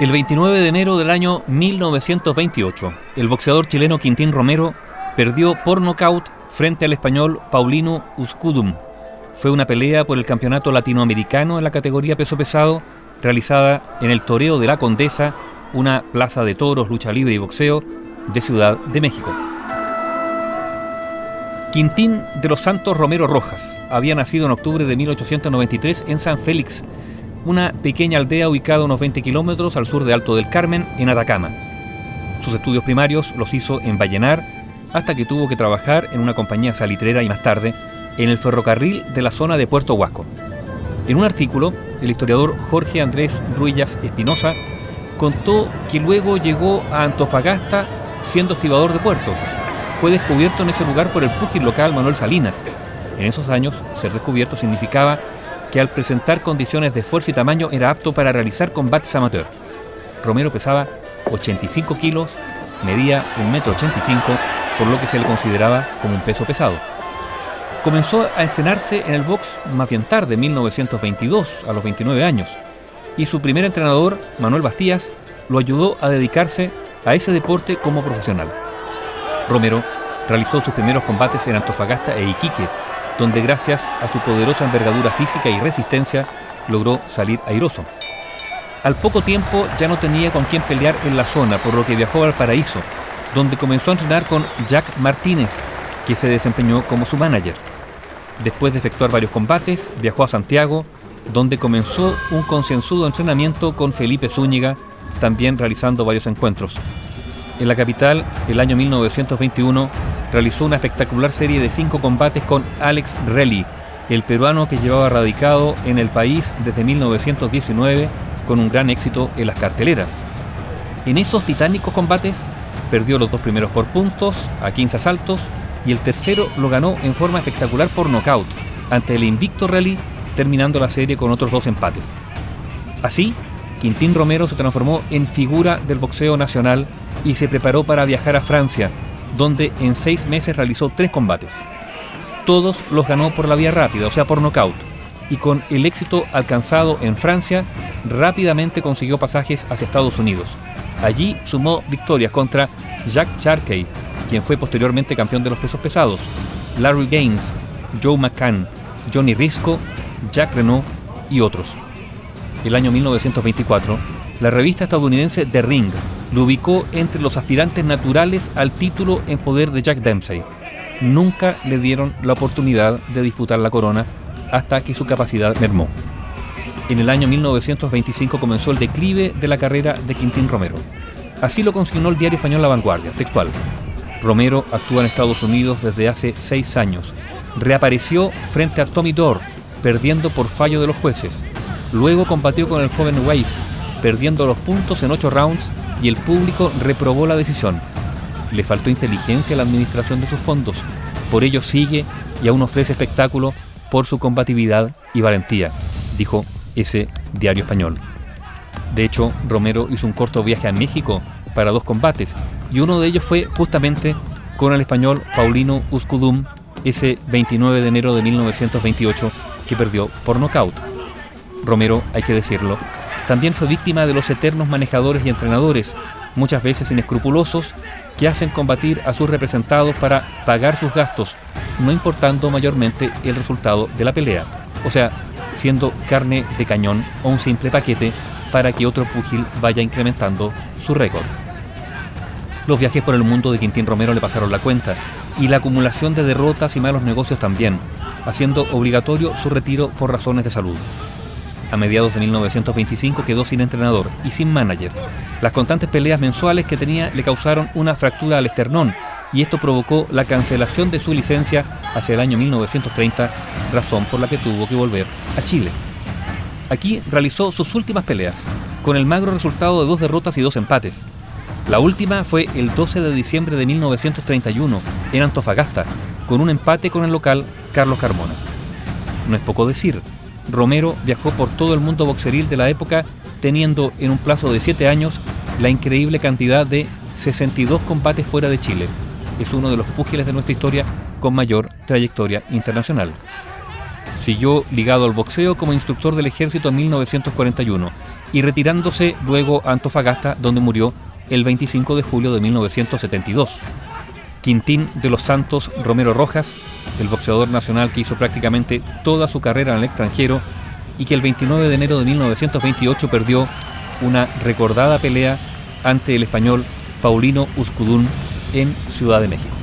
El 29 de enero del año 1928, el boxeador chileno Quintín Romero perdió por nocaut frente al español Paulino Uscudum. Fue una pelea por el campeonato latinoamericano en la categoría peso pesado, realizada en el Toreo de la Condesa, una plaza de toros, lucha libre y boxeo de Ciudad de México. Quintín de los Santos Romero Rojas había nacido en octubre de 1893 en San Félix, una pequeña aldea ubicada unos 20 kilómetros al sur de Alto del Carmen, en Atacama. Sus estudios primarios los hizo en Vallenar, hasta que tuvo que trabajar en una compañía salitrera y más tarde en el ferrocarril de la zona de Puerto Huasco. En un artículo, el historiador Jorge Andrés Ruillas Espinosa contó que luego llegó a Antofagasta siendo estibador de puerto. Fue descubierto en ese lugar por el púgil local Manuel Salinas. En esos años, ser descubierto significaba que al presentar condiciones de fuerza y tamaño era apto para realizar combates amateur. Romero pesaba 85 kilos, medía 1,85 m, por lo que se le consideraba como un peso pesado. Comenzó a entrenarse en el box más bien tarde, 1922, a los 29 años, y su primer entrenador, Manuel Bastías, lo ayudó a dedicarse a ese deporte como profesional. Romero realizó sus primeros combates en Antofagasta e Iquique, donde gracias a su poderosa envergadura física y resistencia logró salir airoso. Al poco tiempo ya no tenía con quién pelear en la zona, por lo que viajó al Paraíso, donde comenzó a entrenar con Jack Martínez, que se desempeñó como su manager. Después de efectuar varios combates, viajó a Santiago, donde comenzó un concienzudo entrenamiento con Felipe Zúñiga, también realizando varios encuentros. En la capital, el año 1921, realizó una espectacular serie de cinco combates con Alex Relly, el peruano que llevaba radicado en el país desde 1919 con un gran éxito en las carteleras. En esos titánicos combates perdió los dos primeros por puntos, a 15 asaltos, y el tercero lo ganó en forma espectacular por nocaut, ante el invicto Rally, terminando la serie con otros dos empates. Así, Quintín Romero se transformó en figura del boxeo nacional y se preparó para viajar a Francia, donde en seis meses realizó tres combates. Todos los ganó por la vía rápida, o sea, por nocaut, y con el éxito alcanzado en Francia, rápidamente consiguió pasajes hacia Estados Unidos. Allí sumó victorias contra Jack Charkey, quien fue posteriormente campeón de los pesos pesados, Larry Gaines, Joe McCann, Johnny Risco, Jack Renault y otros. El año 1924, la revista estadounidense The Ring lo ubicó entre los aspirantes naturales al título en poder de Jack Dempsey. Nunca le dieron la oportunidad de disputar la corona hasta que su capacidad mermó. En el año 1925 comenzó el declive de la carrera de Quintín Romero. Así lo consignó el diario español La Vanguardia, textual. Romero actúa en Estados Unidos desde hace seis años. Reapareció frente a Tommy Dore, perdiendo por fallo de los jueces. Luego combatió con el joven Weiss, perdiendo los puntos en ocho rounds y el público reprobó la decisión. Le faltó inteligencia a la administración de sus fondos, por ello sigue y aún ofrece espectáculo por su combatividad y valentía, dijo ese diario español. De hecho, Romero hizo un corto viaje a México para dos combates y uno de ellos fue justamente con el español Paulino Uscudum ese 29 de enero de 1928 que perdió por nocaut. Romero, hay que decirlo, también fue víctima de los eternos manejadores y entrenadores, muchas veces inescrupulosos, que hacen combatir a sus representados para pagar sus gastos, no importando mayormente el resultado de la pelea, o sea, siendo carne de cañón o un simple paquete para que otro púgil vaya incrementando su récord. Los viajes por el mundo de Quintín Romero le pasaron la cuenta, y la acumulación de derrotas y malos negocios también, haciendo obligatorio su retiro por razones de salud. A mediados de 1925 quedó sin entrenador y sin manager. Las constantes peleas mensuales que tenía le causaron una fractura al esternón y esto provocó la cancelación de su licencia hacia el año 1930, razón por la que tuvo que volver a Chile. Aquí realizó sus últimas peleas, con el magro resultado de dos derrotas y dos empates. La última fue el 12 de diciembre de 1931 en Antofagasta, con un empate con el local Carlos Carmona. No es poco decir, Romero viajó por todo el mundo boxeril de la época, teniendo en un plazo de 7 años la increíble cantidad de 62 combates fuera de Chile. Es uno de los púgiles de nuestra historia con mayor trayectoria internacional. Siguió ligado al boxeo como instructor del ejército en 1941 y retirándose luego a Antofagasta, donde murió el 25 de julio de 1972. Quintín de los Santos Romero Rojas, el boxeador nacional que hizo prácticamente toda su carrera en el extranjero y que el 29 de enero de 1928 perdió una recordada pelea ante el español Paulino Uscudún en Ciudad de México.